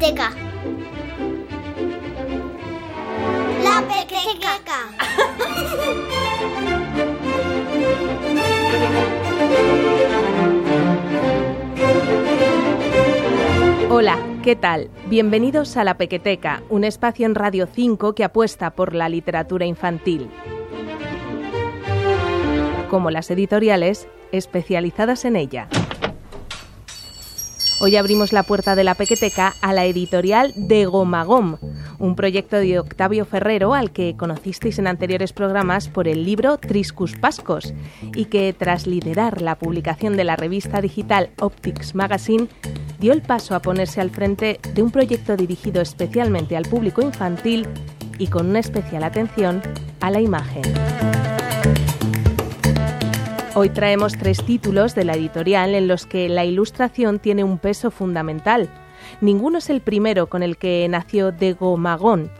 La pequeteca. Hola, ¿qué tal? Bienvenidos a La Pequeteca, un espacio en Radio 5 que apuesta por la literatura infantil. Como las editoriales especializadas en ella. Hoy abrimos la puerta de la Pequeteca a la editorial de Gomagom, un proyecto de Octavio Ferrero al que conocisteis en anteriores programas por el libro Triscus Pascos y que tras liderar la publicación de la revista digital Optics Magazine dio el paso a ponerse al frente de un proyecto dirigido especialmente al público infantil y con una especial atención a la imagen. Hoy traemos tres títulos de la editorial en los que la ilustración tiene un peso fundamental. Ninguno es el primero con el que nació Dego Magón.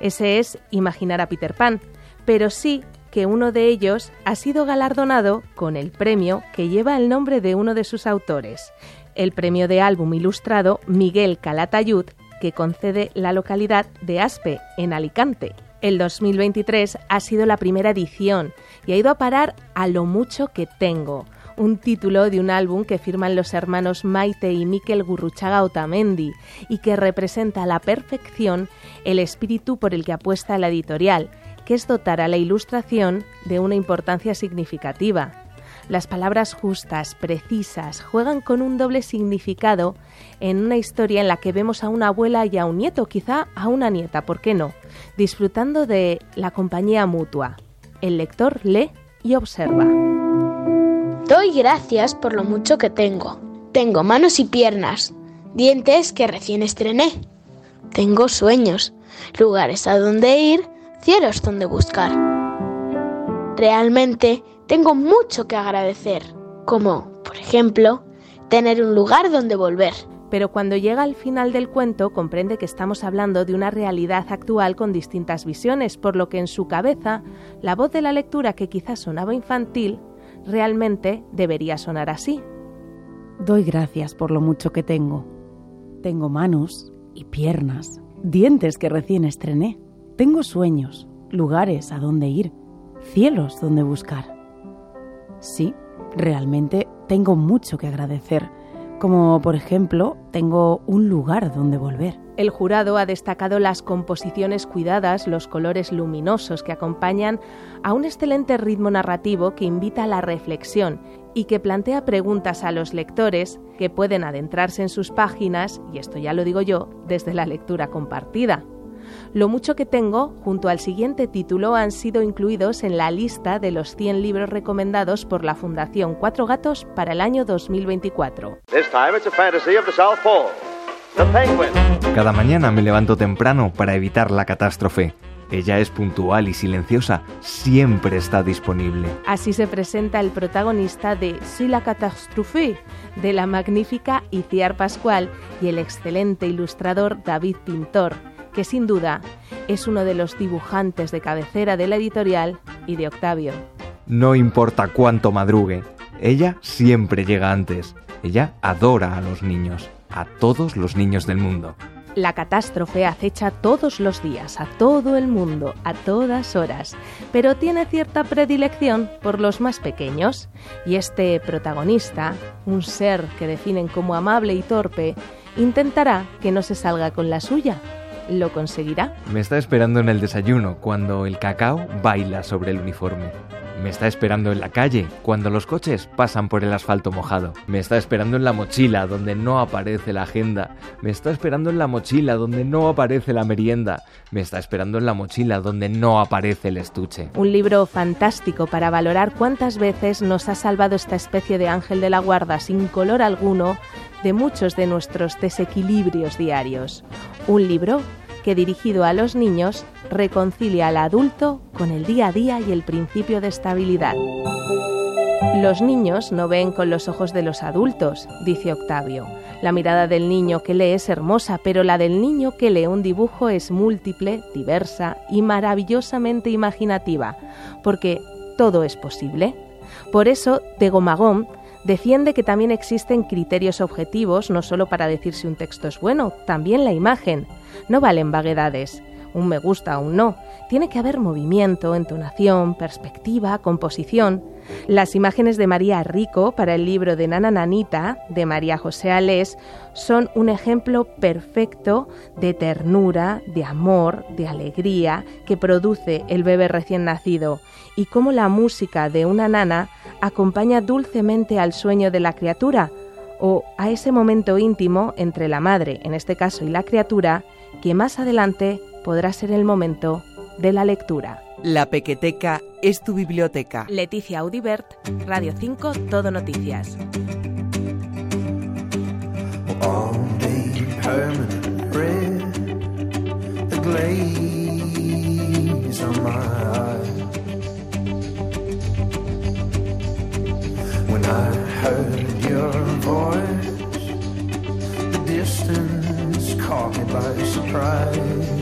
Ese es Imaginar a Peter Pan, pero sí que uno de ellos ha sido galardonado con el premio que lleva el nombre de uno de sus autores, el premio de álbum ilustrado Miguel Calatayud, que concede la localidad de Aspe, en Alicante. El 2023 ha sido la primera edición y ha ido a parar a Lo mucho que tengo, un título de un álbum que firman los hermanos Maite y Miquel Gurruchaga Otamendi y que representa a la perfección el espíritu por el que apuesta la editorial, que es dotar a la ilustración de una importancia significativa. Las palabras justas, precisas, juegan con un doble significado en una historia en la que vemos a una abuela y a un nieto, quizá a una nieta, ¿por qué no? Disfrutando de la compañía mutua. El lector lee y observa. Doy gracias por lo mucho que tengo. Tengo manos y piernas, dientes que recién estrené. Tengo sueños, lugares a donde ir, cielos donde buscar. Realmente tengo mucho que agradecer, como, por ejemplo, tener un lugar donde volver. Pero cuando llega al final del cuento comprende que estamos hablando de una realidad actual con distintas visiones, por lo que en su cabeza la voz de la lectura que quizás sonaba infantil realmente debería sonar así. Doy gracias por lo mucho que tengo. Tengo manos y piernas, dientes que recién estrené. Tengo sueños, lugares a donde ir, cielos donde buscar. Sí, realmente tengo mucho que agradecer, como por ejemplo tengo un lugar donde volver. El jurado ha destacado las composiciones cuidadas, los colores luminosos que acompañan a un excelente ritmo narrativo que invita a la reflexión y que plantea preguntas a los lectores que pueden adentrarse en sus páginas, y esto ya lo digo yo, desde la lectura compartida. Lo mucho que tengo, junto al siguiente título, han sido incluidos en la lista de los 100 libros recomendados por la Fundación Cuatro Gatos para el año 2024. Cada mañana me levanto temprano para evitar la catástrofe. Ella es puntual y silenciosa, siempre está disponible. Así se presenta el protagonista de Si la catástrofe, de la magnífica Iciar Pascual y el excelente ilustrador David Pintor que sin duda es uno de los dibujantes de cabecera de la editorial y de Octavio. No importa cuánto madrugue, ella siempre llega antes. Ella adora a los niños, a todos los niños del mundo. La catástrofe acecha todos los días, a todo el mundo, a todas horas, pero tiene cierta predilección por los más pequeños. Y este protagonista, un ser que definen como amable y torpe, intentará que no se salga con la suya, ¿Lo conseguirá? Me está esperando en el desayuno cuando el cacao baila sobre el uniforme. Me está esperando en la calle cuando los coches pasan por el asfalto mojado. Me está esperando en la mochila donde no aparece la agenda. Me está esperando en la mochila donde no aparece la merienda. Me está esperando en la mochila donde no aparece el estuche. Un libro fantástico para valorar cuántas veces nos ha salvado esta especie de ángel de la guarda sin color alguno de muchos de nuestros desequilibrios diarios. Un libro que dirigido a los niños reconcilia al adulto con el día a día y el principio de estabilidad. Los niños no ven con los ojos de los adultos, dice Octavio. La mirada del niño que lee es hermosa, pero la del niño que lee un dibujo es múltiple, diversa y maravillosamente imaginativa, porque todo es posible. Por eso, Tegomagón Defiende que también existen criterios objetivos no solo para decir si un texto es bueno, también la imagen. No valen vaguedades, un me gusta o un no. Tiene que haber movimiento, entonación, perspectiva, composición. Las imágenes de María Rico para el libro de Nana Nanita de María José Alés son un ejemplo perfecto de ternura, de amor, de alegría que produce el bebé recién nacido y cómo la música de una nana acompaña dulcemente al sueño de la criatura o a ese momento íntimo entre la madre, en este caso, y la criatura, que más adelante podrá ser el momento de la lectura. La Pequeteca es tu biblioteca. Leticia Audibert, Radio 5, Todo Noticias. When I heard your voice, the distance caught me by surprise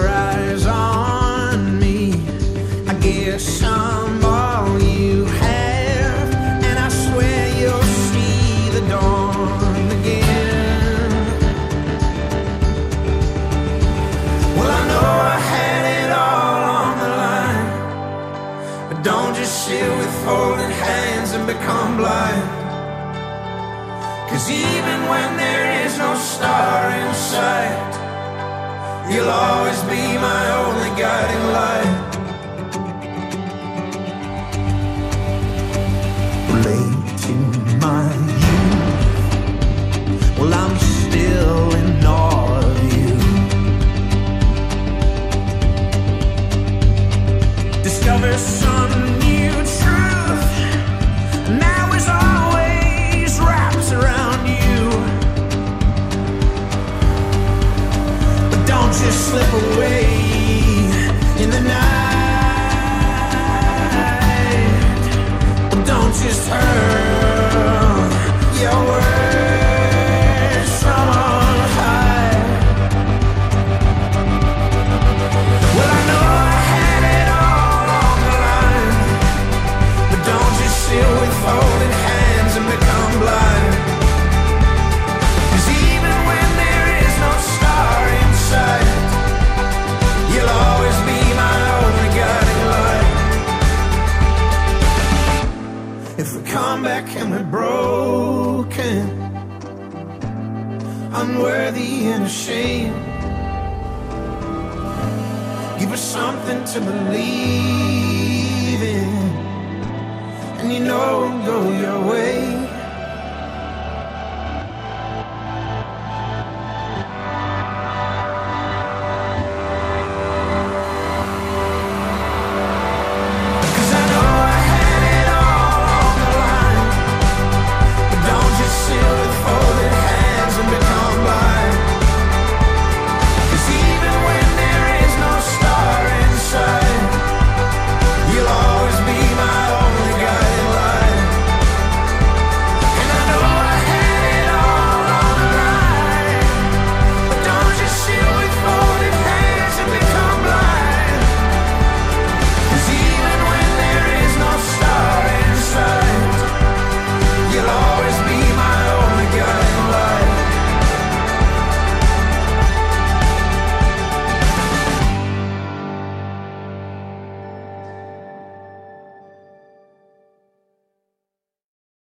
sit with folded hands and become blind. Cause even when there is no star in sight, you'll always be my only guiding light. Late in my youth, well, I'm and ashamed, give us something to believe in, and you know it'll go your way.